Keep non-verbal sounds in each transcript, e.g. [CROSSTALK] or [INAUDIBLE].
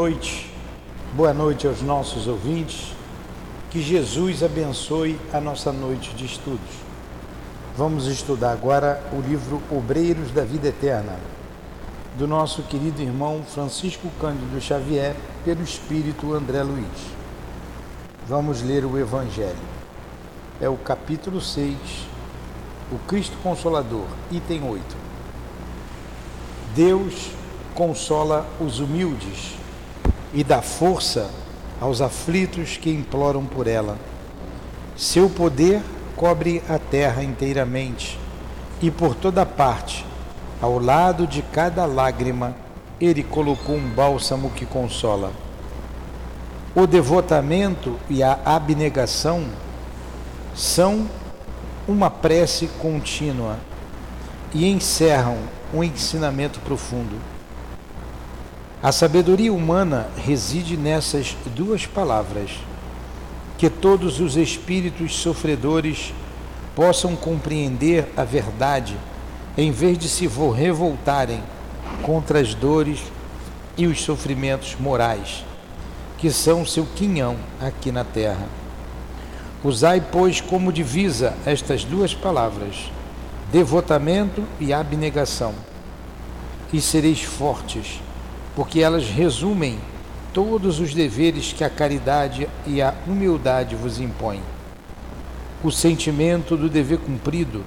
noite, boa noite aos nossos ouvintes. Que Jesus abençoe a nossa noite de estudos. Vamos estudar agora o livro Obreiros da Vida Eterna, do nosso querido irmão Francisco Cândido Xavier, pelo Espírito André Luiz. Vamos ler o Evangelho. É o capítulo 6, o Cristo Consolador, item 8. Deus consola os humildes e dá força aos aflitos que imploram por ela. Seu poder cobre a terra inteiramente e por toda parte, ao lado de cada lágrima, ele colocou um bálsamo que consola. O devotamento e a abnegação são uma prece contínua e encerram um ensinamento profundo. A sabedoria humana reside nessas duas palavras: que todos os espíritos sofredores possam compreender a verdade em vez de se revoltarem contra as dores e os sofrimentos morais, que são seu quinhão aqui na terra. Usai, pois, como divisa estas duas palavras: devotamento e abnegação, e sereis fortes porque elas resumem todos os deveres que a caridade e a humildade vos impõem. O sentimento do dever cumprido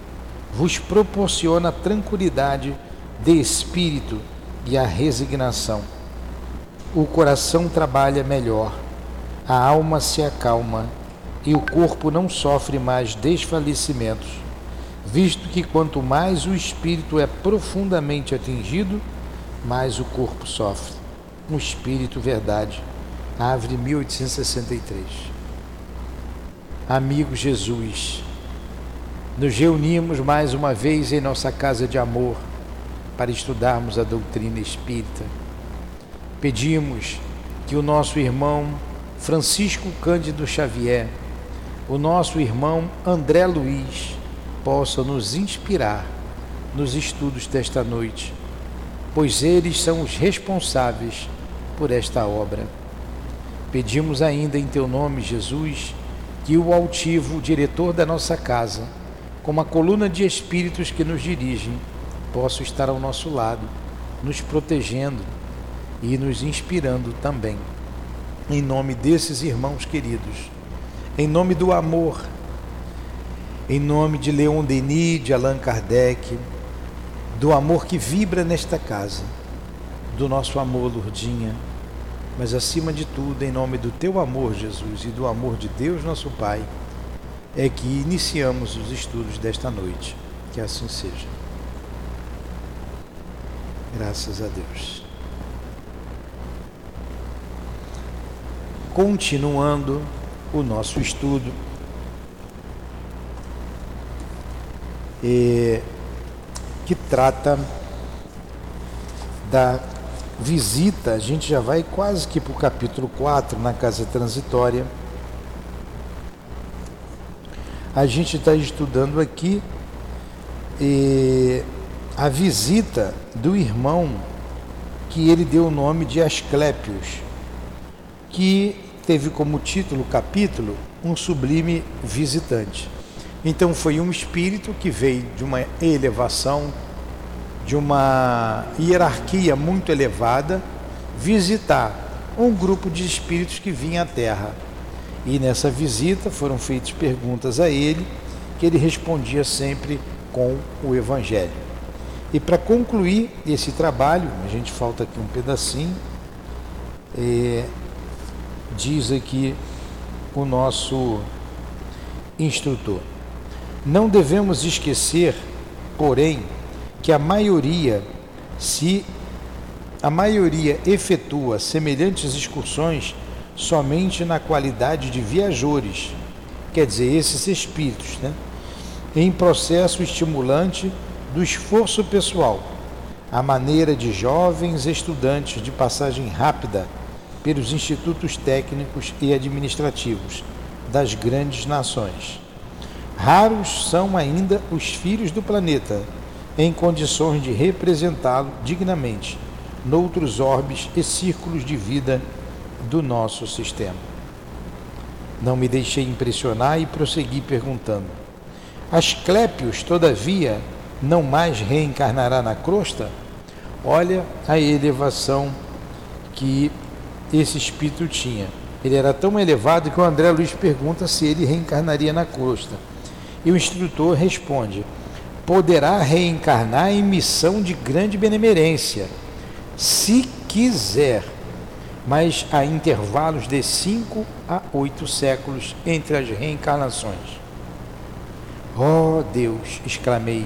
vos proporciona a tranquilidade de espírito e a resignação. O coração trabalha melhor, a alma se acalma e o corpo não sofre mais desfalecimentos, visto que quanto mais o espírito é profundamente atingido, mais o corpo sofre. Um espírito verdade. Árvore 1863. Amigo Jesus, nos reunimos mais uma vez em nossa casa de amor para estudarmos a doutrina espírita. Pedimos que o nosso irmão Francisco Cândido Xavier, o nosso irmão André Luiz, possa nos inspirar nos estudos desta noite pois eles são os responsáveis por esta obra. Pedimos ainda em teu nome, Jesus, que o altivo, diretor da nossa casa, como a coluna de espíritos que nos dirigem, possa estar ao nosso lado, nos protegendo e nos inspirando também. Em nome desses irmãos queridos, em nome do amor, em nome de Leon Denis, de Allan Kardec, do amor que vibra nesta casa, do nosso amor, Lourdinha, mas acima de tudo, em nome do teu amor, Jesus, e do amor de Deus, nosso Pai, é que iniciamos os estudos desta noite. Que assim seja. Graças a Deus. Continuando o nosso estudo. E trata da visita, a gente já vai quase que para o capítulo 4 na casa transitória. A gente está estudando aqui a visita do irmão que ele deu o nome de Asclépios, que teve como título capítulo um sublime visitante. Então foi um espírito que veio de uma elevação, de uma hierarquia muito elevada, visitar um grupo de espíritos que vinha à Terra. E nessa visita foram feitas perguntas a ele, que ele respondia sempre com o Evangelho. E para concluir esse trabalho, a gente falta aqui um pedacinho, é, diz aqui o nosso instrutor. Não devemos esquecer, porém, que a maioria, se a maioria efetua semelhantes excursões somente na qualidade de viajores, quer dizer, esses espíritos, né? em processo estimulante do esforço pessoal, a maneira de jovens estudantes de passagem rápida pelos institutos técnicos e administrativos das grandes nações. Raros são ainda os filhos do planeta em condições de representá-lo dignamente, noutros orbes e círculos de vida do nosso sistema. Não me deixei impressionar e prossegui perguntando: Asclépios, todavia, não mais reencarnará na crosta? Olha a elevação que esse espírito tinha. Ele era tão elevado que o André Luiz pergunta se ele reencarnaria na crosta. E o instrutor responde: poderá reencarnar em missão de grande benemerência, se quiser, mas há intervalos de cinco a oito séculos entre as reencarnações. Oh Deus! exclamei,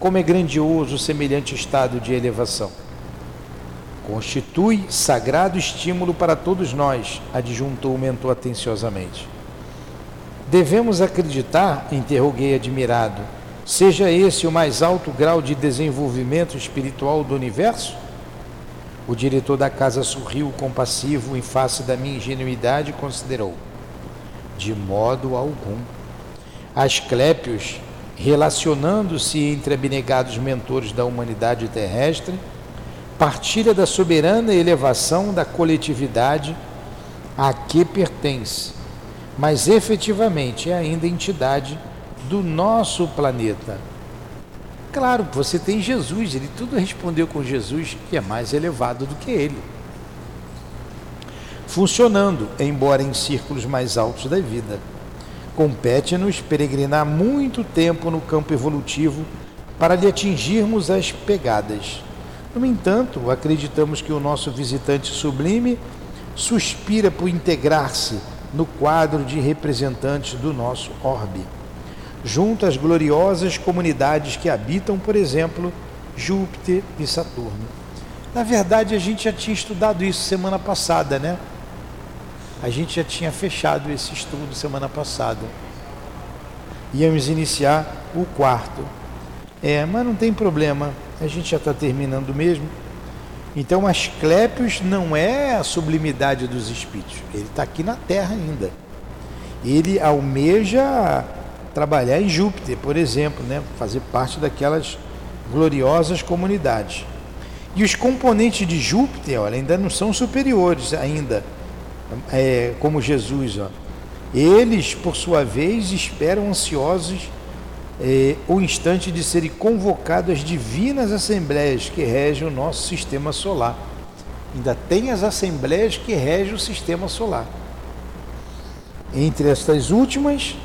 como é grandioso semelhante estado de elevação. Constitui sagrado estímulo para todos nós, adjuntou o mentor atenciosamente. Devemos acreditar? interroguei admirado Seja esse o mais alto grau de desenvolvimento espiritual do universo? O diretor da casa sorriu compassivo em face da minha ingenuidade e considerou: De modo algum. Asclépios, relacionando-se entre abnegados mentores da humanidade terrestre, partilha da soberana elevação da coletividade a que pertence, mas efetivamente é ainda entidade do nosso planeta. Claro, você tem Jesus, ele tudo respondeu com Jesus, que é mais elevado do que ele. Funcionando, embora em círculos mais altos da vida. Compete-nos peregrinar muito tempo no campo evolutivo para lhe atingirmos as pegadas. No entanto, acreditamos que o nosso visitante sublime suspira por integrar-se no quadro de representantes do nosso orbe junto às gloriosas comunidades que habitam, por exemplo, Júpiter e Saturno. Na verdade, a gente já tinha estudado isso semana passada, né? A gente já tinha fechado esse estudo semana passada. Íamos iniciar o quarto. É, mas não tem problema, a gente já está terminando mesmo. Então, Asclépios não é a sublimidade dos espíritos, ele está aqui na Terra ainda. Ele almeja trabalhar em Júpiter, por exemplo, né? fazer parte daquelas gloriosas comunidades. E os componentes de Júpiter, olha, ainda não são superiores ainda, é, como Jesus. Ó. Eles, por sua vez, esperam ansiosos é, o instante de serem convocados às divinas assembleias que regem o nosso sistema solar. Ainda tem as assembleias que regem o sistema solar. Entre estas últimas,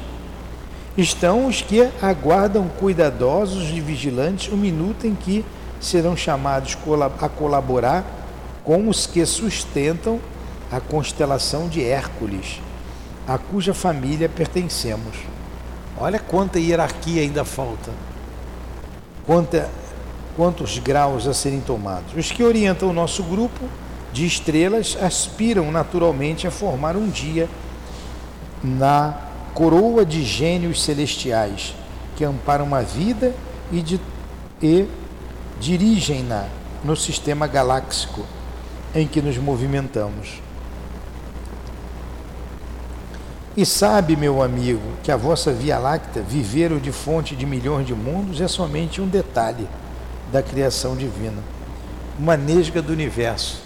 estão os que aguardam cuidadosos e vigilantes o minuto em que serão chamados a colaborar com os que sustentam a constelação de Hércules, a cuja família pertencemos. Olha quanta hierarquia ainda falta. Quanta, quantos graus a serem tomados. Os que orientam o nosso grupo de estrelas aspiram naturalmente a formar um dia na coroa de gênios celestiais que amparam a vida e, de, e dirigem-na no sistema galáxico em que nos movimentamos. E sabe, meu amigo, que a vossa Via Láctea, viver de fonte de milhões de mundos, é somente um detalhe da criação divina, uma nesga do universo.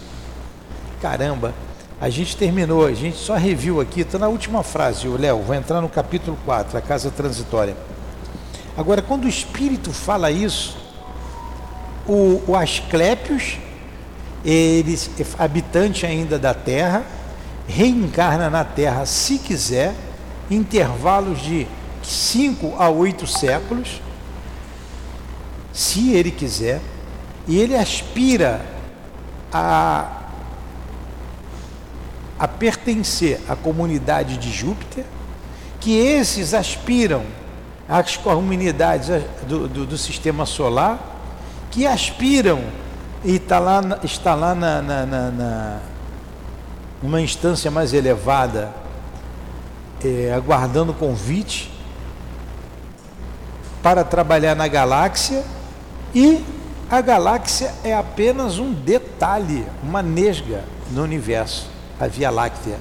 Caramba, a gente terminou, a gente só reviu aqui, está na última frase, Léo, vou entrar no capítulo 4, a casa transitória. Agora, quando o Espírito fala isso, o, o Asclépios, ele, habitante ainda da Terra, reencarna na Terra se quiser, intervalos de 5 a 8 séculos, se ele quiser, e ele aspira a a pertencer à comunidade de Júpiter, que esses aspiram às comunidades do, do, do sistema solar, que aspiram e está lá, está lá na, na, na, na numa instância mais elevada, é, aguardando convite para trabalhar na galáxia e a galáxia é apenas um detalhe, uma nesga no universo a Via Láctea.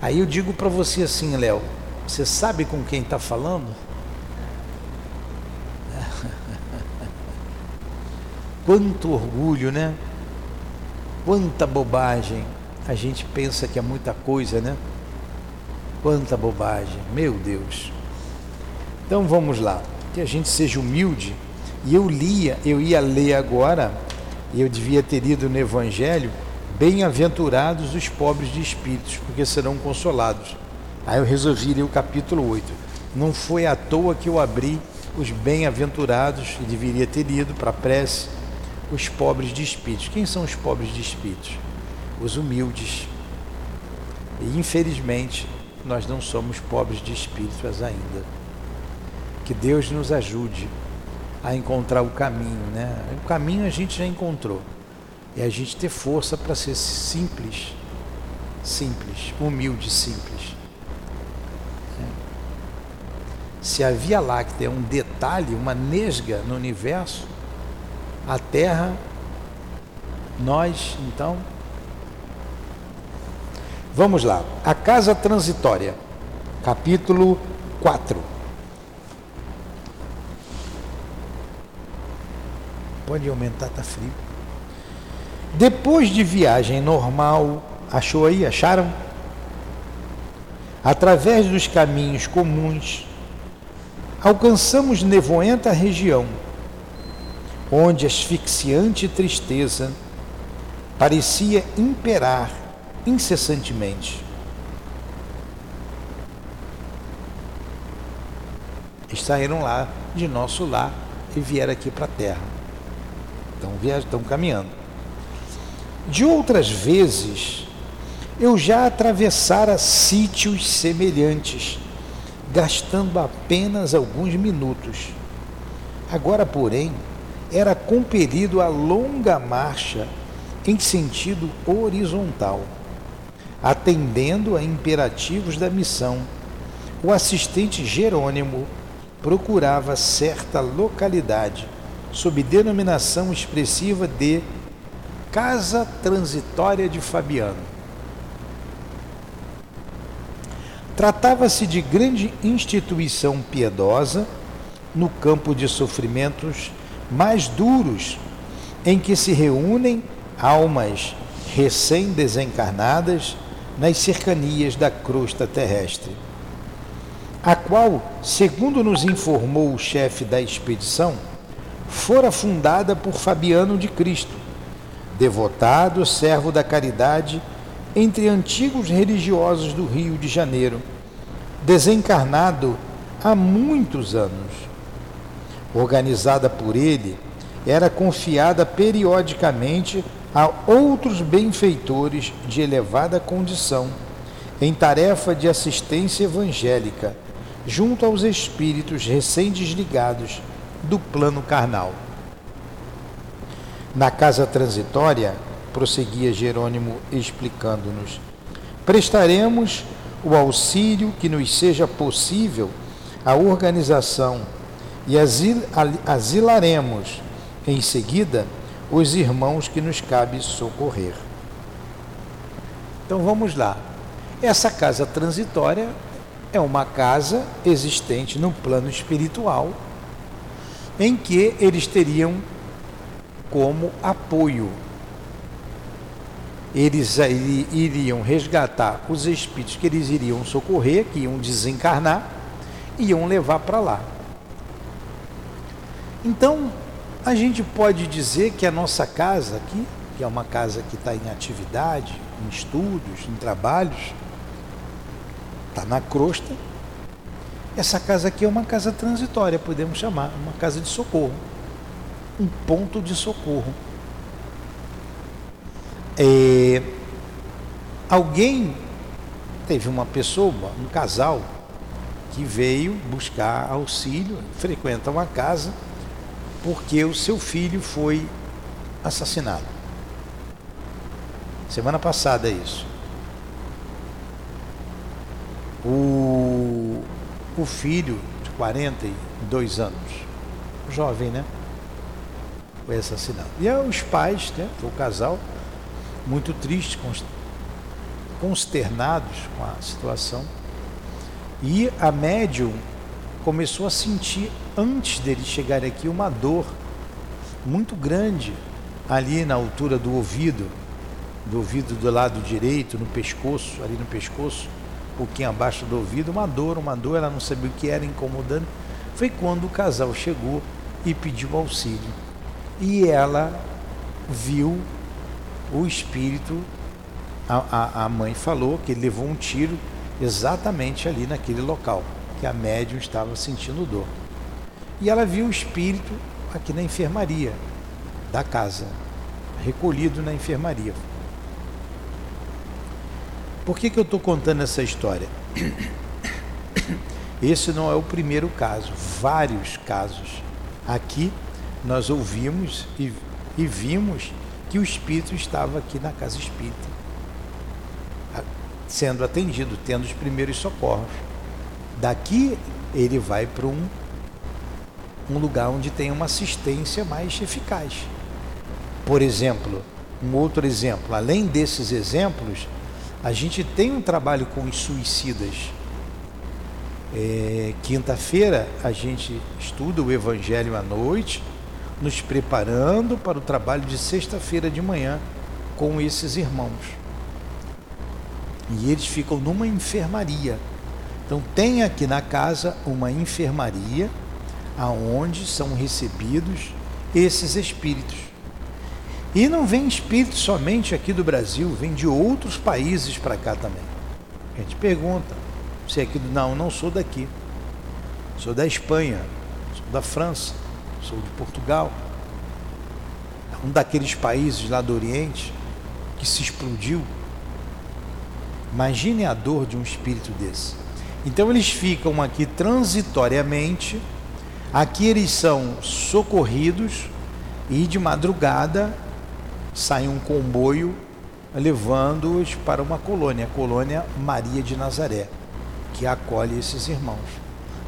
Aí eu digo para você assim, Léo, você sabe com quem está falando? [LAUGHS] Quanto orgulho, né? Quanta bobagem. A gente pensa que é muita coisa, né? Quanta bobagem. Meu Deus. Então vamos lá. Que a gente seja humilde. E eu lia, eu ia ler agora, e eu devia ter lido no Evangelho, bem-aventurados os pobres de espíritos, porque serão consolados. Aí eu resolvi ler o capítulo 8. Não foi à toa que eu abri os bem-aventurados, e deveria ter lido para a prece, os pobres de espíritos. Quem são os pobres de espíritos? Os humildes. E infelizmente, nós não somos pobres de espíritos ainda. Que Deus nos ajude a encontrar o caminho, né? O caminho a gente já encontrou. É a gente ter força para ser simples, simples, humilde, simples. Se a Via Láctea é um detalhe, uma nesga no universo, a Terra, nós, então. Vamos lá. A casa transitória, capítulo 4. Pode aumentar, tá frio. Depois de viagem normal, achou aí? Acharam? Através dos caminhos comuns, alcançamos nevoenta região, onde asfixiante tristeza parecia imperar incessantemente. Saíram lá de nosso lar e vieram aqui para a terra. Então estão caminhando. De outras vezes, eu já atravessara sítios semelhantes gastando apenas alguns minutos. Agora, porém, era compelido a longa marcha em sentido horizontal, atendendo a imperativos da missão. O assistente Jerônimo procurava certa localidade sob denominação expressiva de Casa Transitória de Fabiano. Tratava-se de grande instituição piedosa no campo de sofrimentos mais duros, em que se reúnem almas recém-desencarnadas nas cercanias da crosta terrestre, a qual, segundo nos informou o chefe da expedição, fora fundada por Fabiano de Cristo, devotado servo da caridade entre antigos religiosos do Rio de Janeiro, desencarnado há muitos anos. Organizada por ele, era confiada periodicamente a outros benfeitores de elevada condição, em tarefa de assistência evangélica, junto aos espíritos recém-desligados do plano carnal. Na casa transitória, prosseguia Jerônimo explicando-nos. Prestaremos o auxílio que nos seja possível à organização e asil, asilaremos em seguida os irmãos que nos cabe socorrer. Então vamos lá. Essa casa transitória é uma casa existente no plano espiritual em que eles teriam como apoio eles iriam resgatar os espíritos que eles iriam socorrer, que iam desencarnar, e iam levar para lá. Então, a gente pode dizer que a nossa casa aqui, que é uma casa que está em atividade, em estudos, em trabalhos, está na crosta, essa casa aqui é uma casa transitória, podemos chamar, uma casa de socorro, um ponto de socorro. É, alguém teve uma pessoa, um casal, que veio buscar auxílio, frequenta uma casa, porque o seu filho foi assassinado. Semana passada é isso. O, o filho de 42 anos, jovem, né? Foi assassinado. E aí os pais, né, o casal, muito tristes, consternados com a situação. E a médium começou a sentir, antes dele chegar aqui, uma dor muito grande ali na altura do ouvido. do ouvido do lado direito, no pescoço, ali no pescoço, um pouquinho abaixo do ouvido, uma dor, uma dor, ela não sabia o que era, incomodando. Foi quando o casal chegou e pediu auxílio. E ela viu o espírito, a, a, a mãe falou que ele levou um tiro exatamente ali naquele local, que a médium estava sentindo dor. E ela viu o espírito aqui na enfermaria da casa, recolhido na enfermaria. Por que, que eu estou contando essa história? [COUGHS] Esse não é o primeiro caso, vários casos. Aqui nós ouvimos e, e vimos que o espírito estava aqui na casa espírita, sendo atendido, tendo os primeiros socorros. Daqui ele vai para um, um lugar onde tem uma assistência mais eficaz. Por exemplo, um outro exemplo, além desses exemplos, a gente tem um trabalho com os suicidas. É, Quinta-feira a gente estuda o Evangelho à noite, nos preparando para o trabalho de sexta-feira de manhã com esses irmãos. E eles ficam numa enfermaria. Então tem aqui na casa uma enfermaria aonde são recebidos esses espíritos. E não vem espírito somente aqui do Brasil, vem de outros países para cá também. A gente pergunta, se é aqui do. Não, não sou daqui. Sou da Espanha, sou da França, sou de Portugal. Um daqueles países lá do Oriente que se explodiu. Imagine a dor de um espírito desse. Então eles ficam aqui transitoriamente, aqui eles são socorridos e de madrugada sai um comboio levando-os para uma colônia, a colônia Maria de Nazaré, que acolhe esses irmãos.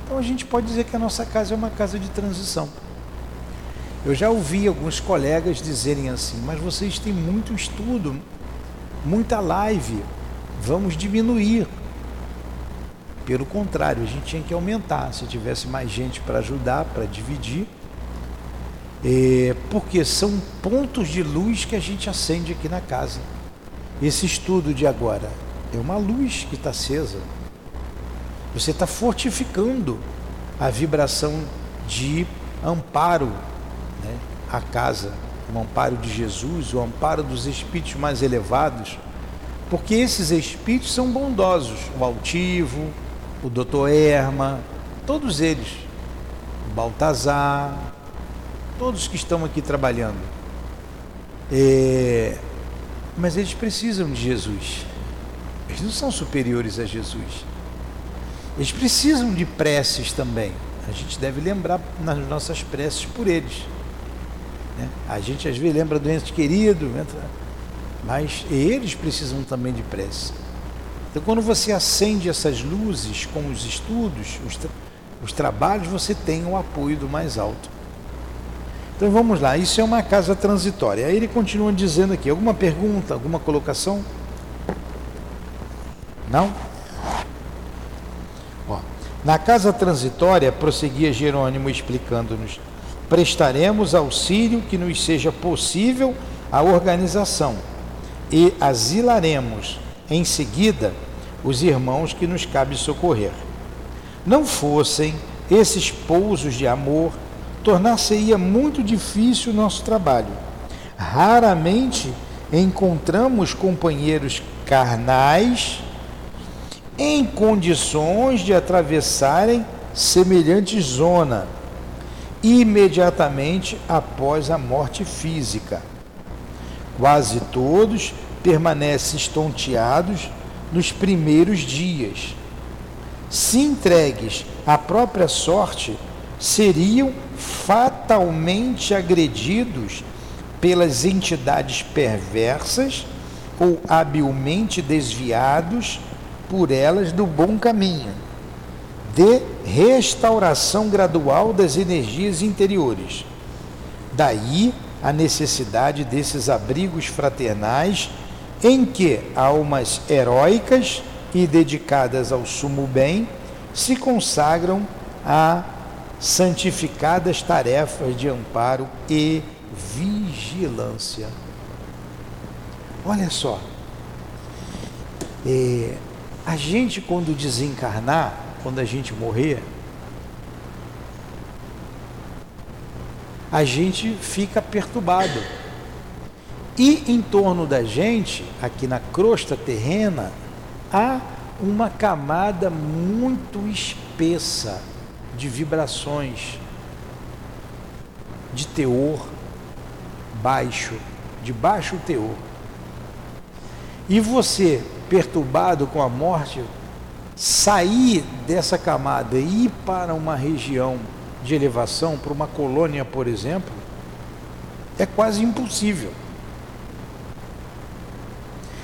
Então a gente pode dizer que a nossa casa é uma casa de transição. Eu já ouvi alguns colegas dizerem assim, mas vocês têm muito estudo, muita live, vamos diminuir. Pelo contrário, a gente tinha que aumentar. Se tivesse mais gente para ajudar, para dividir, é, porque são pontos de luz que a gente acende aqui na casa. Esse estudo de agora é uma luz que está acesa. Você está fortificando a vibração de amparo né, à casa, o amparo de Jesus, o amparo dos espíritos mais elevados, porque esses espíritos são bondosos. O altivo, o doutor Erma, todos eles, o Baltazar, todos que estão aqui trabalhando. É, mas eles precisam de Jesus. Eles não são superiores a Jesus. Eles precisam de preces também. A gente deve lembrar nas nossas preces por eles. Né? A gente às vezes lembra do ente querido, mas eles precisam também de prece. Então, quando você acende essas luzes com os estudos, os, tra os trabalhos, você tem o apoio do mais alto. Então vamos lá, isso é uma casa transitória. Aí ele continua dizendo aqui: alguma pergunta, alguma colocação? Não? Ó, na casa transitória, prosseguia Jerônimo explicando-nos: prestaremos auxílio que nos seja possível a organização e asilaremos em seguida os irmãos que nos cabe socorrer. Não fossem esses pousos de amor tornar-se-ia muito difícil o nosso trabalho. Raramente encontramos companheiros carnais em condições de atravessarem semelhante zona imediatamente após a morte física. Quase todos permanecem estonteados nos primeiros dias. Se entregues à própria sorte, seriam fatalmente agredidos pelas entidades perversas ou habilmente desviados por elas do bom caminho de restauração gradual das energias interiores. Daí a necessidade desses abrigos fraternais em que almas heróicas e dedicadas ao sumo bem se consagram a santificadas tarefas de amparo e vigilância. Olha só, é, a gente quando desencarnar, quando a gente morrer, a gente fica perturbado. E em torno da gente, aqui na crosta terrena, há uma camada muito espessa de vibrações, de teor baixo, de baixo teor. E você, perturbado com a morte, sair dessa camada e ir para uma região de elevação, para uma colônia, por exemplo, é quase impossível.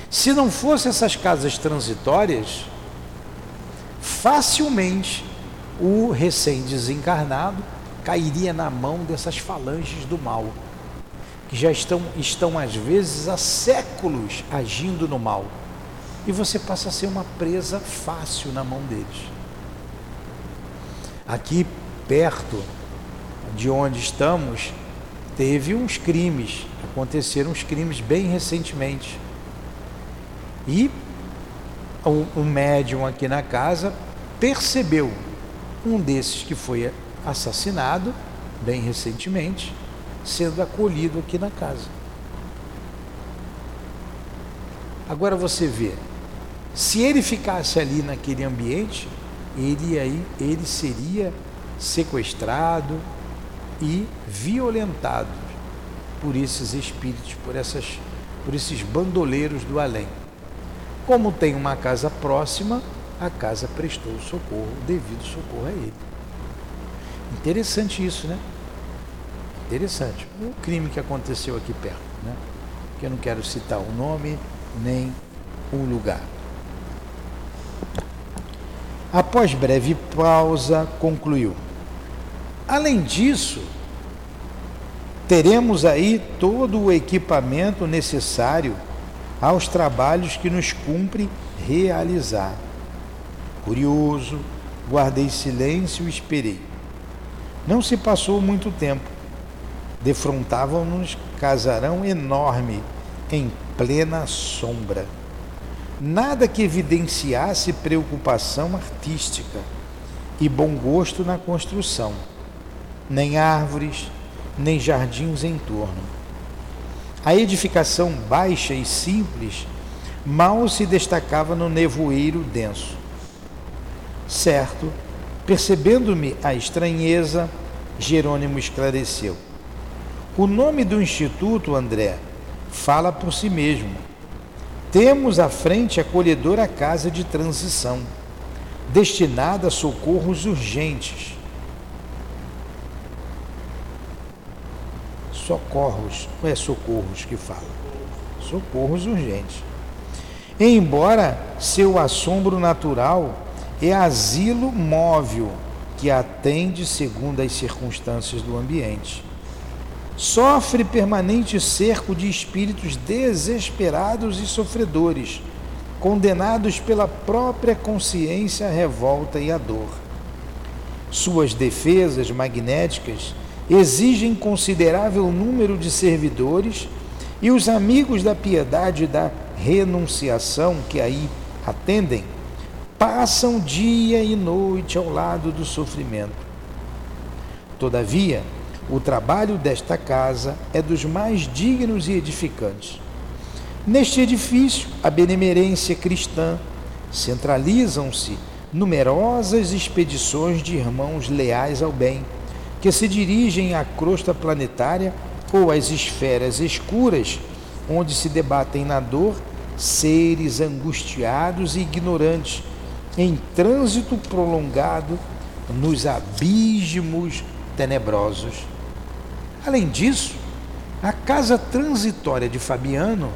Se não fossem essas casas transitórias, facilmente o recém-desencarnado cairia na mão dessas falanges do mal, que já estão, estão às vezes há séculos agindo no mal. E você passa a ser uma presa fácil na mão deles. Aqui perto de onde estamos, teve uns crimes, aconteceram uns crimes bem recentemente. E um, um médium aqui na casa percebeu um desses que foi assassinado bem recentemente, sendo acolhido aqui na casa. Agora você vê, se ele ficasse ali naquele ambiente, ele aí ele seria sequestrado e violentado por esses espíritos, por essas por esses bandoleiros do além. Como tem uma casa próxima, a casa prestou socorro, devido socorro a ele. Interessante isso, né? Interessante. O crime que aconteceu aqui perto, né? Que eu não quero citar o nome nem o lugar. Após breve pausa, concluiu. Além disso, teremos aí todo o equipamento necessário aos trabalhos que nos cumpre realizar. Curioso, guardei silêncio e esperei. Não se passou muito tempo. Defrontavam-nos casarão enorme, em plena sombra. Nada que evidenciasse preocupação artística e bom gosto na construção nem árvores, nem jardins em torno. A edificação baixa e simples mal se destacava no nevoeiro denso. Certo, percebendo-me a estranheza, Jerônimo esclareceu. O nome do instituto, André, fala por si mesmo. Temos à frente a acolhedora casa de transição, destinada a socorros urgentes socorros, não é socorros que fala, socorros urgentes. Embora seu assombro natural é asilo móvel que atende segundo as circunstâncias do ambiente. Sofre permanente cerco de espíritos desesperados e sofredores, condenados pela própria consciência à revolta e à dor. Suas defesas magnéticas exigem considerável número de servidores e os amigos da piedade e da renunciação que aí atendem passam dia e noite ao lado do sofrimento. Todavia, o trabalho desta casa é dos mais dignos e edificantes. Neste edifício, a benemerência cristã centralizam-se numerosas expedições de irmãos leais ao bem que se dirigem à crosta planetária ou às esferas escuras, onde se debatem na dor seres angustiados e ignorantes, em trânsito prolongado nos abismos tenebrosos. Além disso, a casa transitória de Fabiano,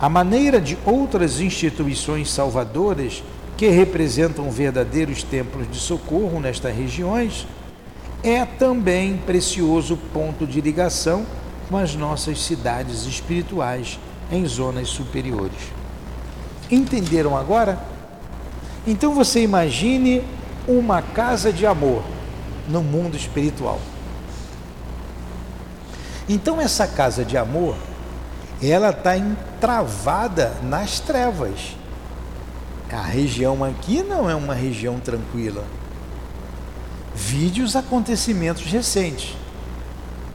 a maneira de outras instituições salvadoras que representam verdadeiros templos de socorro nestas regiões, é também precioso ponto de ligação com as nossas cidades espirituais em zonas superiores. Entenderam agora? Então você imagine uma casa de amor no mundo espiritual. Então essa casa de amor, ela está entravada nas trevas. A região aqui não é uma região tranquila. Vide os acontecimentos recentes.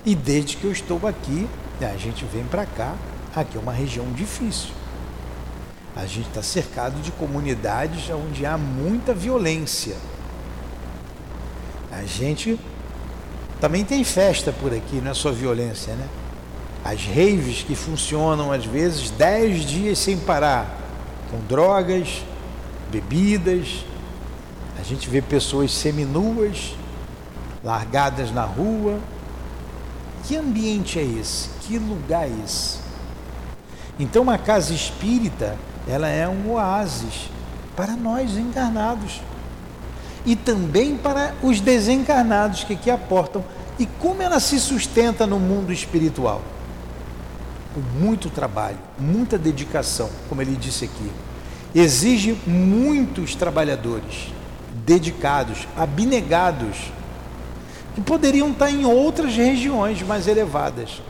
E desde que eu estou aqui, a gente vem para cá, aqui é uma região difícil. A gente está cercado de comunidades onde há muita violência. A gente também tem festa por aqui, não é só violência, né? As raves que funcionam às vezes dez dias sem parar, com drogas, bebidas. A gente vê pessoas seminuas, largadas na rua. Que ambiente é esse? Que lugar é esse? Então, uma casa espírita, ela é um oásis para nós encarnados e também para os desencarnados que aqui aportam. E como ela se sustenta no mundo espiritual? Com muito trabalho, muita dedicação, como ele disse aqui. Exige muitos trabalhadores dedicados, abnegados, que poderiam estar em outras regiões mais elevadas,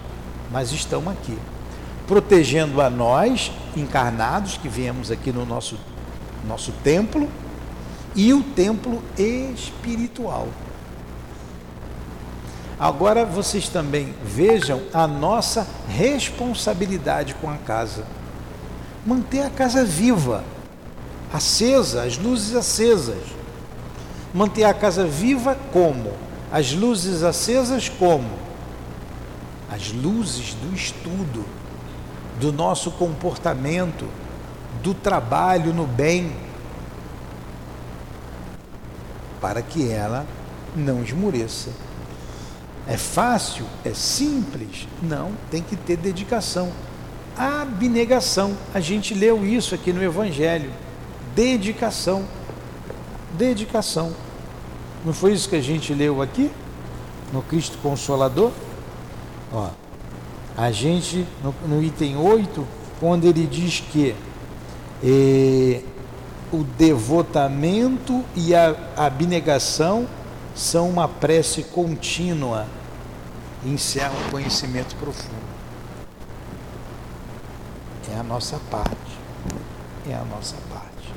mas estão aqui, protegendo a nós, encarnados, que viemos aqui no nosso, nosso templo, e o templo espiritual. Agora vocês também vejam a nossa responsabilidade com a casa. Manter a casa viva, acesa, as luzes acesas. Manter a casa viva como? As luzes acesas como? As luzes do estudo, do nosso comportamento, do trabalho no bem, para que ela não esmoreça. É fácil? É simples? Não, tem que ter dedicação. Abnegação. A gente leu isso aqui no Evangelho. Dedicação. Dedicação. Não foi isso que a gente leu aqui? No Cristo Consolador? Ó, a gente, no, no item 8, quando ele diz que eh, o devotamento e a abnegação são uma prece contínua e encerram um conhecimento profundo. É a nossa parte. É a nossa parte.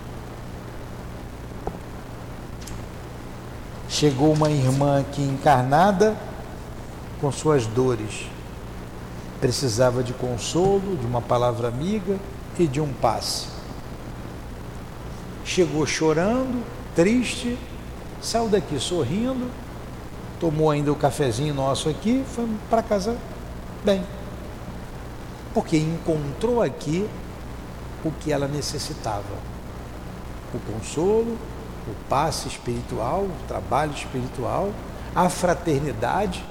Chegou uma irmã aqui encarnada com suas dores. Precisava de consolo, de uma palavra amiga e de um passe chegou chorando, triste, saiu daqui sorrindo, tomou ainda o cafezinho nosso aqui, foi para casa bem. Porque encontrou aqui o que ela necessitava: o consolo, o passe espiritual, o trabalho espiritual, a fraternidade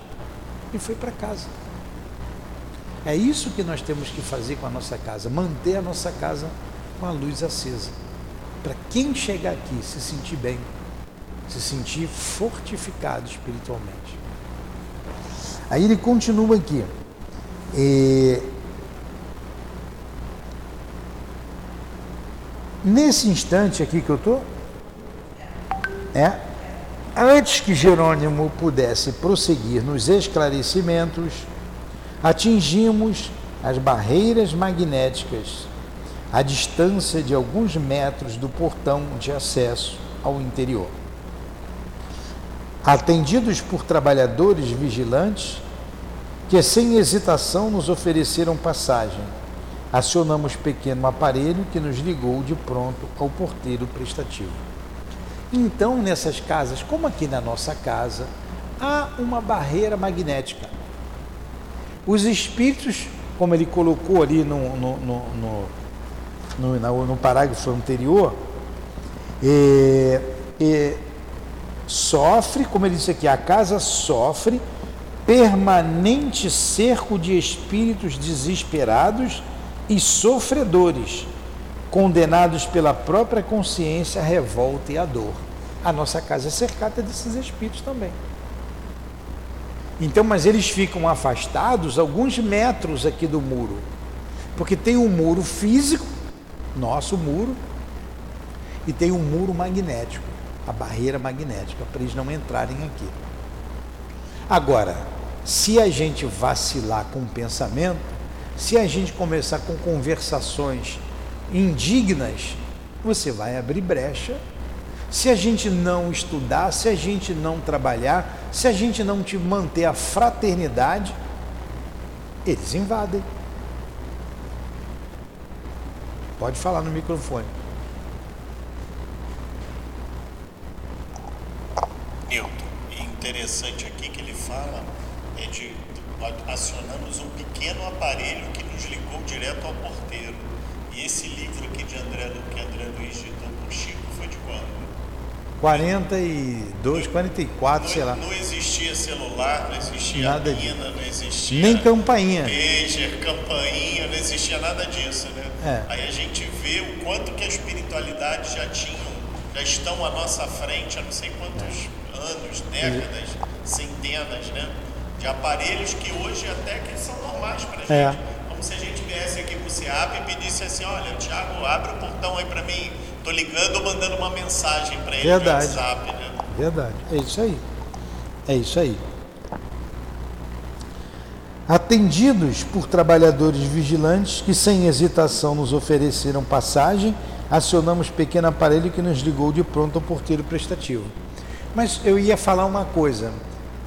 e foi para casa. É isso que nós temos que fazer com a nossa casa, manter a nossa casa com a luz acesa para quem chegar aqui se sentir bem, se sentir fortificado espiritualmente. Aí ele continua aqui. E... Nesse instante aqui que eu estou, é, antes que Jerônimo pudesse prosseguir nos esclarecimentos, atingimos as barreiras magnéticas a distância de alguns metros do portão de acesso ao interior. Atendidos por trabalhadores vigilantes, que sem hesitação nos ofereceram passagem, acionamos pequeno aparelho que nos ligou de pronto ao porteiro prestativo. Então, nessas casas, como aqui na nossa casa, há uma barreira magnética. Os espíritos, como ele colocou ali no, no, no, no no, no parágrafo anterior, e, e sofre, como ele disse aqui, a casa sofre permanente cerco de espíritos desesperados e sofredores, condenados pela própria consciência à revolta e à dor. A nossa casa é cercada desses espíritos também. Então, mas eles ficam afastados alguns metros aqui do muro, porque tem um muro físico nosso muro e tem um muro magnético, a barreira magnética, para eles não entrarem aqui. Agora, se a gente vacilar com o pensamento, Se a gente começar com conversações indignas, você vai abrir brecha. Se a gente não estudar, se a gente não trabalhar, se a gente não te manter a fraternidade, eles invadem. Pode falar no microfone. Newton, interessante aqui que ele fala é de acionamos um pequeno aparelho que nos ligou direto ao porteiro. E esse livro aqui de André, que André Luiz ditou por Chico foi de quando? 42, 44, não, sei lá. Não existia celular, não existia nada mina, não existia. Nem campainha. Pager, campainha, não existia nada disso, né? É. Aí a gente vê o quanto que a espiritualidade já tinham, já estão à nossa frente há não sei quantos é. anos, décadas, centenas, né? De aparelhos que hoje até que são normais para a é. gente. É. Como se a gente viesse aqui pro SEAP e pedisse assim, olha, Tiago, abre o portão aí para mim Tô ligando ou mandando uma mensagem para ele Verdade. no WhatsApp, né? Verdade. É isso aí. É isso aí. Atendidos por trabalhadores vigilantes que sem hesitação nos ofereceram passagem, acionamos pequeno aparelho que nos ligou de pronto ao porteiro prestativo. Mas eu ia falar uma coisa.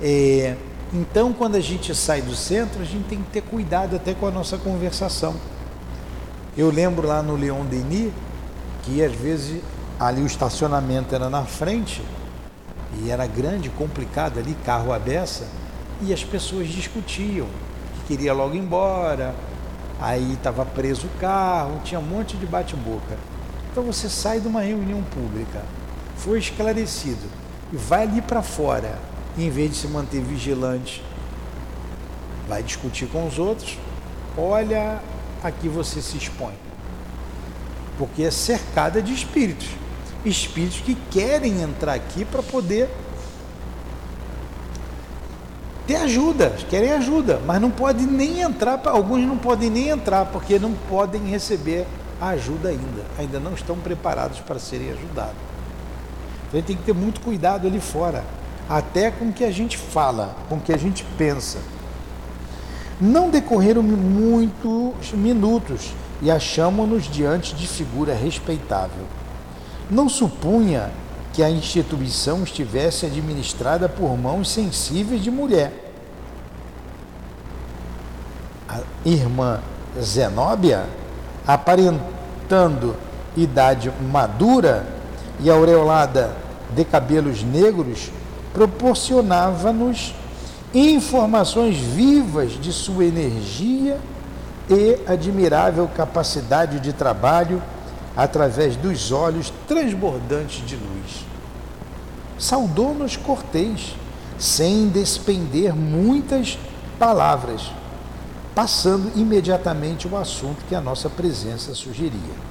É, então, quando a gente sai do centro, a gente tem que ter cuidado até com a nossa conversação. Eu lembro lá no Leon Denis, que às vezes ali o estacionamento era na frente e era grande, complicado ali, carro à beça, e as pessoas discutiam, que queria logo embora, aí estava preso o carro, tinha um monte de bate-boca. Então você sai de uma reunião pública, foi esclarecido, e vai ali para fora, em vez de se manter vigilante, vai discutir com os outros, olha aqui você se expõe porque é cercada de espíritos. Espíritos que querem entrar aqui para poder ter ajuda, querem ajuda, mas não podem nem entrar, alguns não podem nem entrar porque não podem receber ajuda ainda, ainda não estão preparados para serem ajudados. Então tem que ter muito cuidado ali fora, até com o que a gente fala, com o que a gente pensa. Não decorreram muitos minutos e achamo-nos diante de figura respeitável. Não supunha que a instituição estivesse administrada por mãos sensíveis de mulher. A irmã Zenóbia, aparentando idade madura e aureolada de cabelos negros, proporcionava-nos informações vivas de sua energia e admirável capacidade de trabalho através dos olhos transbordantes de luz. Saudou-nos cortês, sem despender muitas palavras, passando imediatamente o assunto que a nossa presença sugeria.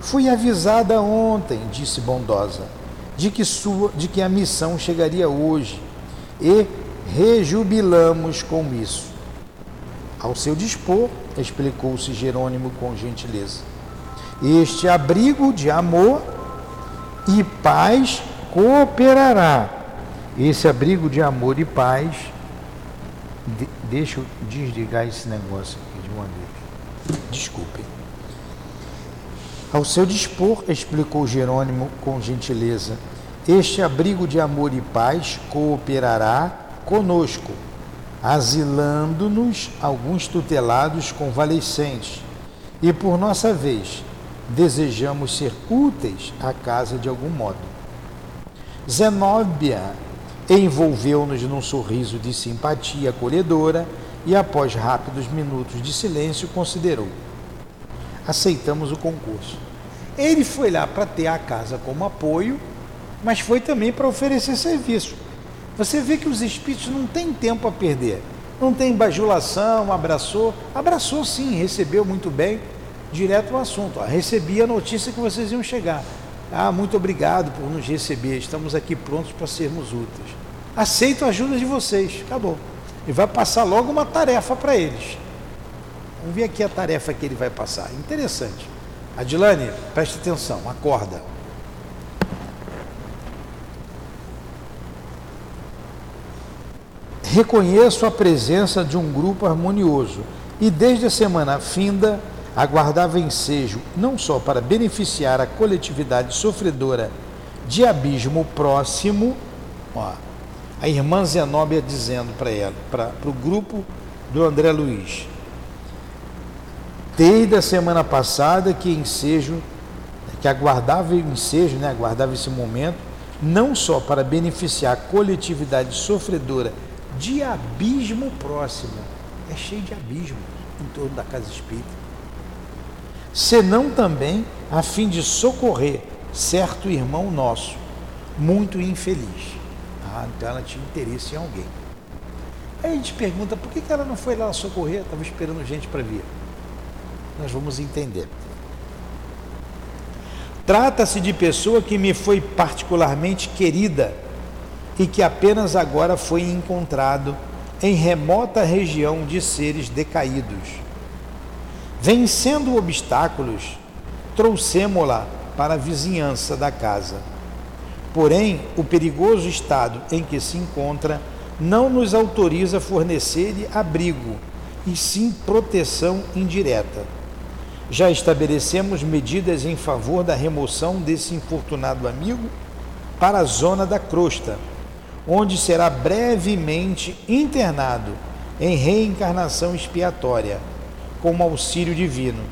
Fui avisada ontem, disse bondosa, de que, sua, de que a missão chegaria hoje e rejubilamos com isso. Ao seu dispor, explicou-se Jerônimo com gentileza. Este abrigo de amor e paz cooperará. Esse abrigo de amor e paz. De, deixa eu desligar esse negócio aqui de uma vez. Desculpe. Ao seu dispor, explicou Jerônimo com gentileza, este abrigo de amor e paz cooperará conosco asilando-nos alguns tutelados convalescentes, e por nossa vez desejamos ser úteis à casa de algum modo. Zenóbia envolveu-nos num sorriso de simpatia acolhedora e, após rápidos minutos de silêncio, considerou: aceitamos o concurso. Ele foi lá para ter a casa como apoio, mas foi também para oferecer serviço. Você vê que os espíritos não têm tempo a perder. Não tem bajulação, abraçou. Abraçou sim, recebeu muito bem, direto ao assunto. Ó, recebi a notícia que vocês iam chegar. Ah, muito obrigado por nos receber. Estamos aqui prontos para sermos úteis. Aceito a ajuda de vocês. Acabou. E vai passar logo uma tarefa para eles. Vamos ver aqui a tarefa que ele vai passar. Interessante. Adilane, preste atenção, acorda. Reconheço a presença de um grupo harmonioso e desde a semana finda aguardava ensejo não só para beneficiar a coletividade sofredora de abismo próximo, ó, a irmã Zenóbia dizendo para ela, para o grupo do André Luiz, desde a semana passada que ensejo, que aguardava ensejo, né, aguardava esse momento, não só para beneficiar a coletividade sofredora de abismo próximo, é cheio de abismo em torno da casa espírita, senão também a fim de socorrer certo irmão nosso, muito infeliz. Ah, então ela tinha interesse em alguém. Aí a gente pergunta por que ela não foi lá socorrer, estava esperando gente para vir. Nós vamos entender. Trata-se de pessoa que me foi particularmente querida e que apenas agora foi encontrado em remota região de seres decaídos. Vencendo obstáculos, trouxemo-la para a vizinhança da casa. Porém, o perigoso estado em que se encontra não nos autoriza fornecer-lhe abrigo, e sim proteção indireta. Já estabelecemos medidas em favor da remoção desse infortunado amigo para a zona da crosta, onde será brevemente internado em reencarnação expiatória, com auxílio divino.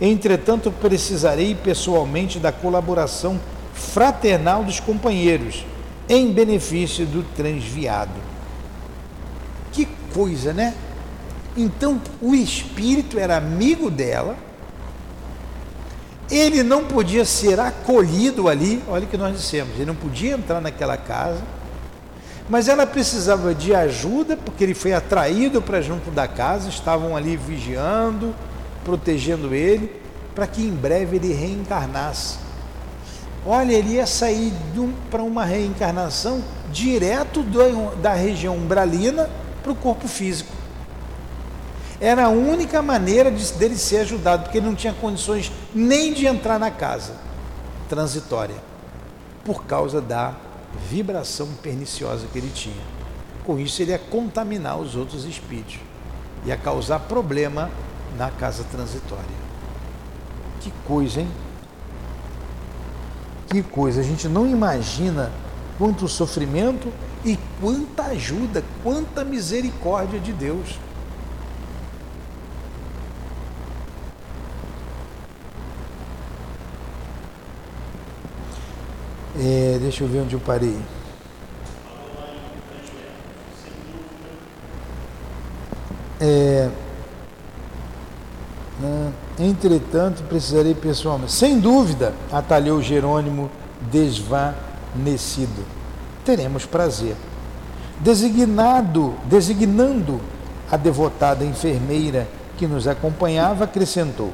Entretanto, precisarei pessoalmente da colaboração fraternal dos companheiros, em benefício do transviado. Que coisa, né? Então, o espírito era amigo dela, ele não podia ser acolhido ali, olha o que nós dissemos, ele não podia entrar naquela casa, mas ela precisava de ajuda, porque ele foi atraído para junto da casa, estavam ali vigiando, protegendo ele, para que em breve ele reencarnasse. Olha, ele ia sair um, para uma reencarnação direto do, da região umbralina para o corpo físico. Era a única maneira de, dele ser ajudado, porque ele não tinha condições nem de entrar na casa transitória, por causa da vibração perniciosa que ele tinha. Com isso, ele ia contaminar os outros espíritos, ia causar problema na casa transitória. Que coisa, hein? Que coisa, a gente não imagina quanto sofrimento e quanta ajuda, quanta misericórdia de Deus. É, deixa eu ver onde eu parei. É, né, entretanto, precisarei pessoalmente. Sem dúvida, atalhou Jerônimo desvanecido. Teremos prazer. Designado, designando a devotada enfermeira que nos acompanhava, acrescentou: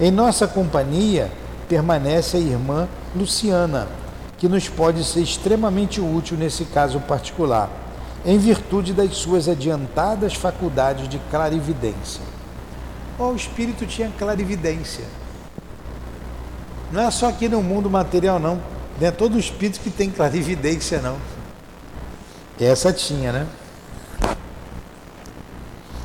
Em nossa companhia permanece a irmã Luciana que nos pode ser extremamente útil nesse caso particular, em virtude das suas adiantadas faculdades de clarividência. Oh, o espírito tinha clarividência. Não é só aqui no mundo material, não. Não é todo espírito que tem clarividência, não. Essa tinha, né?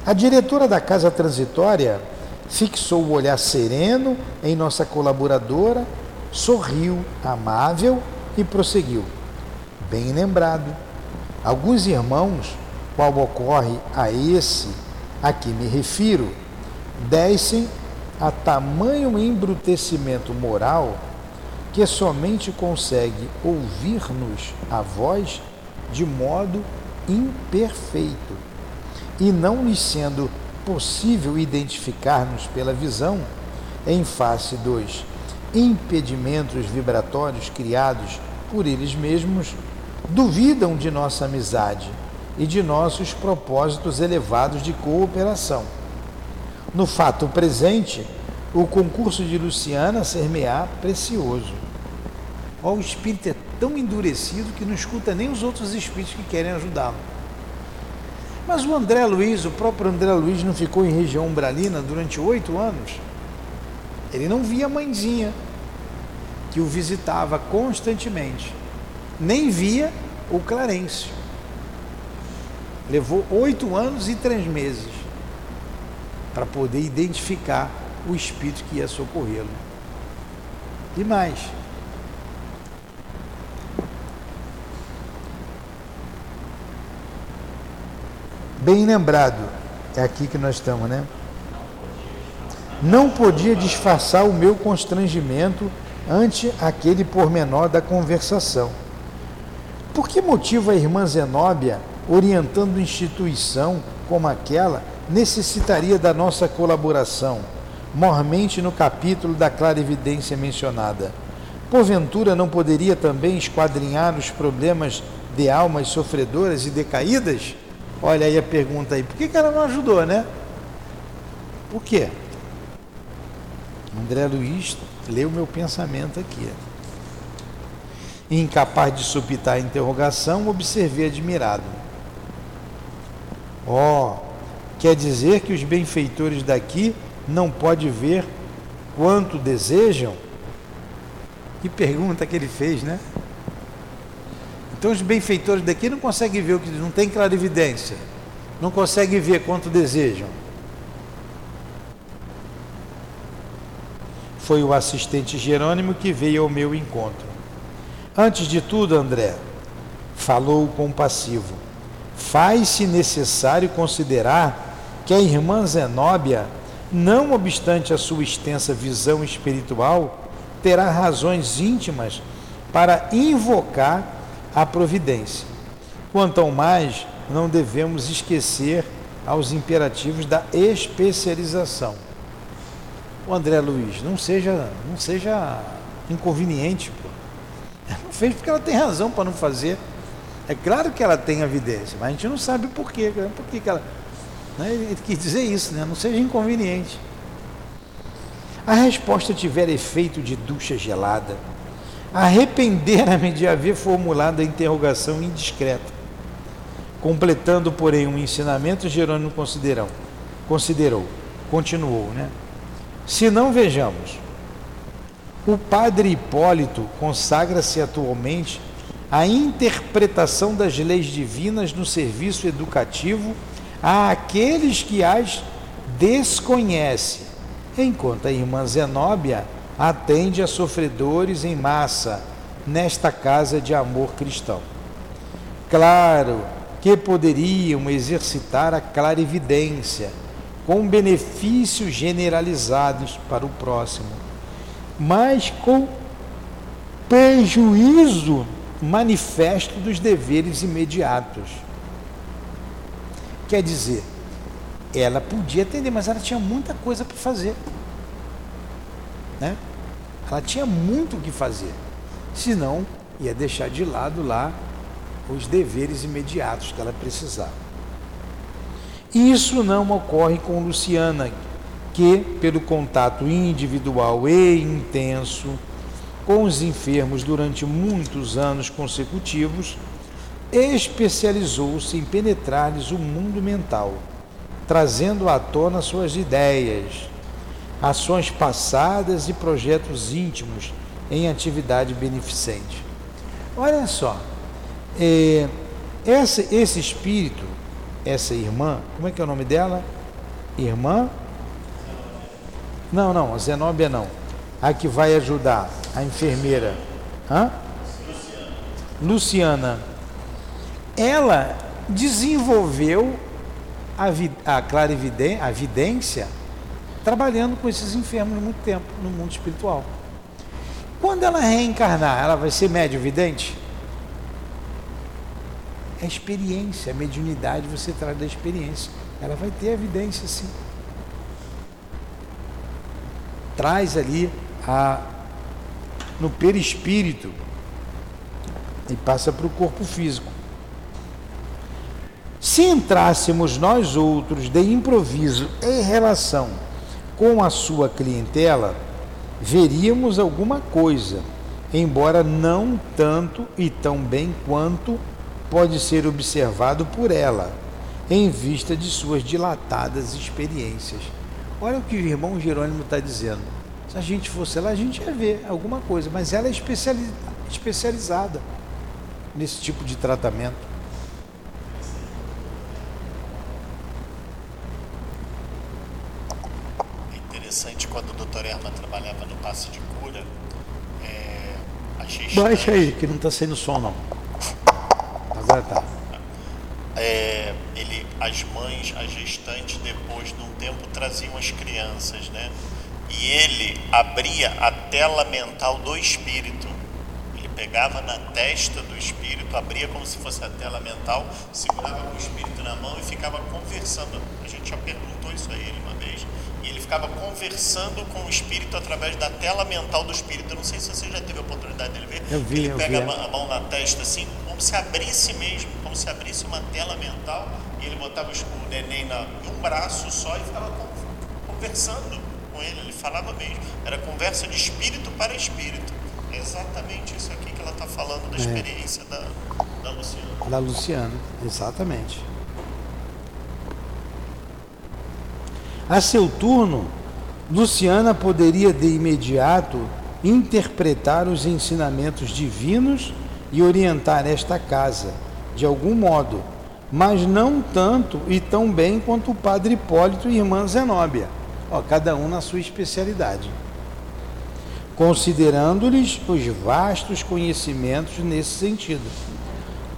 A diretora da casa transitória fixou o olhar sereno em nossa colaboradora, sorriu, amável e prosseguiu: Bem lembrado, alguns irmãos, qual ocorre a esse a que me refiro, descem a tamanho embrutecimento moral que somente consegue ouvir-nos a voz de modo imperfeito, e não lhes sendo possível identificar-nos pela visão, em face dos impedimentos vibratórios criados por eles mesmos, duvidam de nossa amizade e de nossos propósitos elevados de cooperação. No fato presente, o concurso de Luciana ser-me-á precioso. Ó, o espírito é tão endurecido que não escuta nem os outros espíritos que querem ajudá-lo. Mas o André Luiz, o próprio André Luiz, não ficou em região umbralina durante oito anos? Ele não via a mãezinha, que o visitava constantemente. Nem via o Clarencio. Levou oito anos e três meses para poder identificar o espírito que ia socorrê-lo. E mais, bem lembrado, é aqui que nós estamos, né? Não podia disfarçar o meu constrangimento ante aquele pormenor da conversação. Por que motivo a irmã Zenóbia, orientando instituição como aquela, necessitaria da nossa colaboração, mormente no capítulo da clarividência mencionada? Porventura não poderia também esquadrinhar os problemas de almas sofredoras e decaídas? Olha aí a pergunta aí, por que, que ela não ajudou, né? Por quê? André Luiz leu meu pensamento aqui. Incapaz de supitar a interrogação, observei admirado. Oh, quer dizer que os benfeitores daqui não podem ver quanto desejam? Que pergunta que ele fez, né? Então os benfeitores daqui não conseguem ver o que não tem clarividência, não conseguem ver quanto desejam. Foi o assistente Jerônimo que veio ao meu encontro. Antes de tudo, André, falou compassivo, faz-se necessário considerar que a irmã Zenóbia, não obstante a sua extensa visão espiritual, terá razões íntimas para invocar a providência. Quanto ao mais, não devemos esquecer aos imperativos da especialização. O André Luiz, não seja, não seja inconveniente, pô. Não fez porque ela tem razão para não fazer. É claro que ela tem evidência, mas a gente não sabe por quê. Né? Por que, ela. Né? Ele quis dizer isso, né? não seja inconveniente. A resposta tiver efeito de ducha gelada, arrependera-me de haver formulado a interrogação indiscreta. Completando, porém, um ensinamento, Jerônimo considerou, considerou, continuou, né? Se não vejamos, o padre Hipólito consagra-se atualmente à interpretação das leis divinas no serviço educativo àqueles que as desconhecem, enquanto a irmã Zenóbia atende a sofredores em massa nesta casa de amor cristão. Claro que poderiam exercitar a clarividência com benefícios generalizados para o próximo, mas com prejuízo manifesto dos deveres imediatos. Quer dizer, ela podia atender, mas ela tinha muita coisa para fazer. Né? Ela tinha muito o que fazer, senão ia deixar de lado lá os deveres imediatos que ela precisava. Isso não ocorre com Luciana, que, pelo contato individual e intenso com os enfermos durante muitos anos consecutivos, especializou-se em penetrar-lhes o mundo mental, trazendo à tona suas ideias, ações passadas e projetos íntimos em atividade beneficente. Olha só, é, esse espírito, essa irmã, como é que é o nome dela? Irmã? Não, não, a Zenóbia não. A que vai ajudar, a enfermeira. Hã? Luciana. Ela desenvolveu a, a clarividência, a vidência trabalhando com esses enfermos muito tempo no mundo espiritual. Quando ela reencarnar, ela vai ser médio vidente? É experiência, a mediunidade você traz da experiência. Ela vai ter evidência sim. Traz ali a, no perispírito e passa para o corpo físico. Se entrássemos nós outros de improviso em relação com a sua clientela, veríamos alguma coisa, embora não tanto e tão bem quanto pode ser observado por ela, em vista de suas dilatadas experiências. Olha o que o irmão Jerônimo está dizendo. Se a gente fosse lá, a gente ia ver alguma coisa, mas ela é especializada nesse tipo de tratamento. É interessante quando o doutor Erma trabalhava no passe de cura. É, Baixa aí, que não está saindo som não. Tá. é, ele, as mães, as gestantes, depois de um tempo traziam as crianças, né? E ele abria a tela mental do espírito. Ele pegava na testa do espírito, abria como se fosse a tela mental, segurava o espírito na mão e ficava conversando. A gente já perguntou isso a ele uma vez. Ficava conversando com o espírito através da tela mental do espírito. Eu não sei se você já teve a oportunidade dele ver. Eu vi, ele eu pega vi, a ma- a mão na testa assim, como se abrisse mesmo, como se abrisse uma tela mental. E ele botava o neném na, em um braço só e ficava con- conversando com ele. Ele falava mesmo. Era conversa de espírito para espírito. É exatamente isso aqui que ela está falando da É. experiência da, da Luciana. Da Luciana, exatamente. A seu turno, Luciana poderia de imediato interpretar os ensinamentos divinos e orientar esta casa, de algum modo, mas não tanto e tão bem quanto o padre Hipólito e irmã Zenóbia, Ó, cada um na sua especialidade, considerando-lhes os vastos conhecimentos nesse sentido.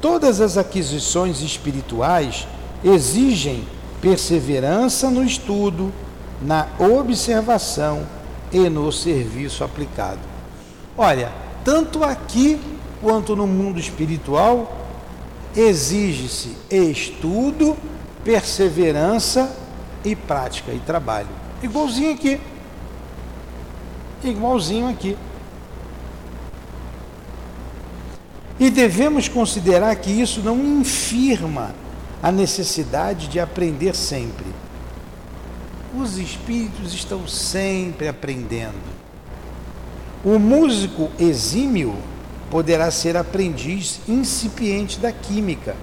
Todas as aquisições espirituais exigem perseverança no estudo, na observação e no serviço aplicado. Olha, tanto aqui quanto no mundo espiritual, exige-se estudo, perseverança e prática e trabalho. Igualzinho aqui. Igualzinho aqui. E devemos considerar que isso não infirma a necessidade de aprender sempre. Os espíritos estão sempre aprendendo. O músico exímio poderá ser aprendiz incipiente da química,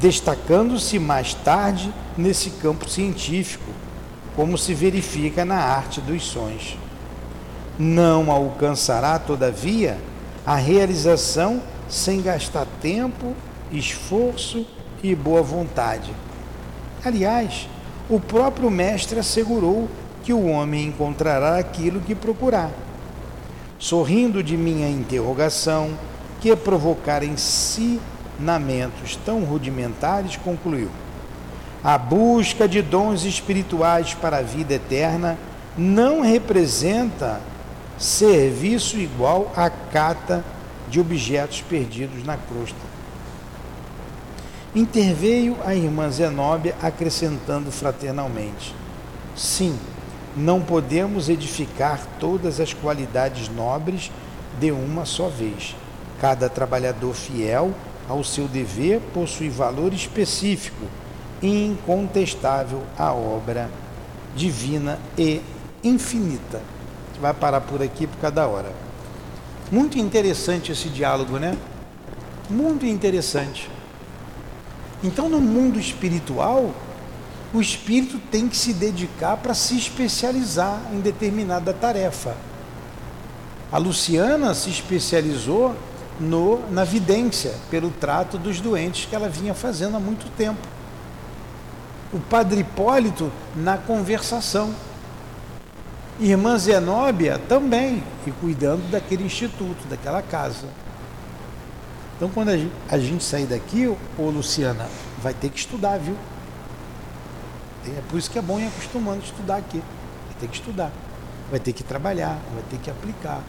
destacando-se mais tarde nesse campo científico, como se verifica na arte dos sons. Não alcançará, todavia, a realização sem gastar tempo, esforço e boa vontade. Aliás, o próprio mestre assegurou que o homem encontrará aquilo que procurar. Sorrindo de minha interrogação, que provocara ensinamentos tão rudimentares, concluiu: A busca de dons espirituais para a vida eterna não representa serviço igual à cata de objetos perdidos na crosta. Interveio a irmã Zenóbia, acrescentando fraternalmente: Sim, não podemos edificar todas as qualidades nobres de uma só vez. Cada trabalhador fiel ao seu dever possui valor específico e incontestável à obra divina e infinita. A gente vai parar por aqui por cada hora. Muito interessante esse diálogo, né? Muito interessante. Então, no mundo espiritual, o espírito tem que se dedicar para se especializar em determinada tarefa. A Luciana se especializou no, na vidência, pelo trato dos doentes que ela vinha fazendo há muito tempo. O padre Hipólito na conversação. Irmã Zenóbia também, e cuidando daquele instituto, daquela casa. Então, quando a gente, sair daqui, ô Luciana, vai ter que estudar, viu? É por isso que é bom ir acostumando a estudar aqui. Vai ter que estudar, vai ter que trabalhar, vai ter que aplicar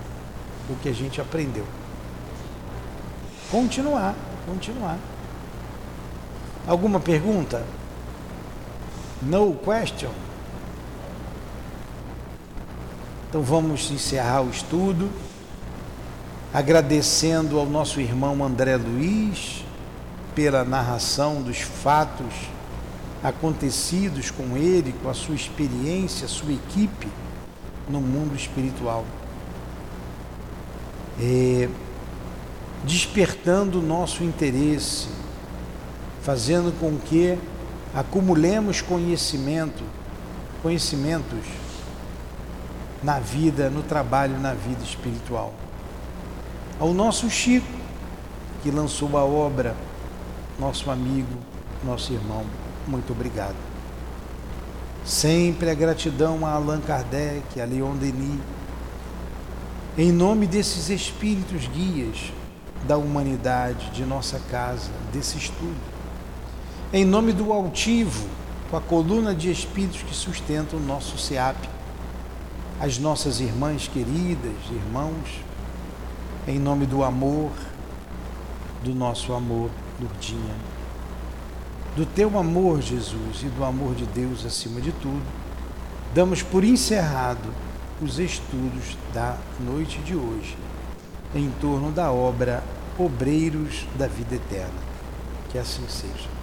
o que a gente aprendeu. Continuar, continuar. Alguma pergunta? No question? Então vamos encerrar o estudo, agradecendo ao nosso irmão André Luiz pela narração dos fatos acontecidos com ele, com a sua experiência, sua equipe no mundo espiritual. É, despertando o nosso interesse, fazendo com que acumulemos conhecimento, conhecimentos na vida, no trabalho, na vida espiritual. Ao nosso Chico, que lançou a obra, nosso amigo, nosso irmão, muito obrigado. Sempre a gratidão a Allan Kardec, a Leon Denis, Em nome desses espíritos guias da humanidade, de nossa casa, desse estudo. Em nome do altivo, com a coluna de espíritos que sustentam o nosso SEAP, as nossas irmãs queridas, irmãos, em nome do amor, do nosso amor, Lourdinha, do teu amor, Jesus, e do amor de Deus acima de tudo, damos por encerrado os estudos da noite de hoje em torno da obra Obreiros da Vida Eterna. Que assim seja.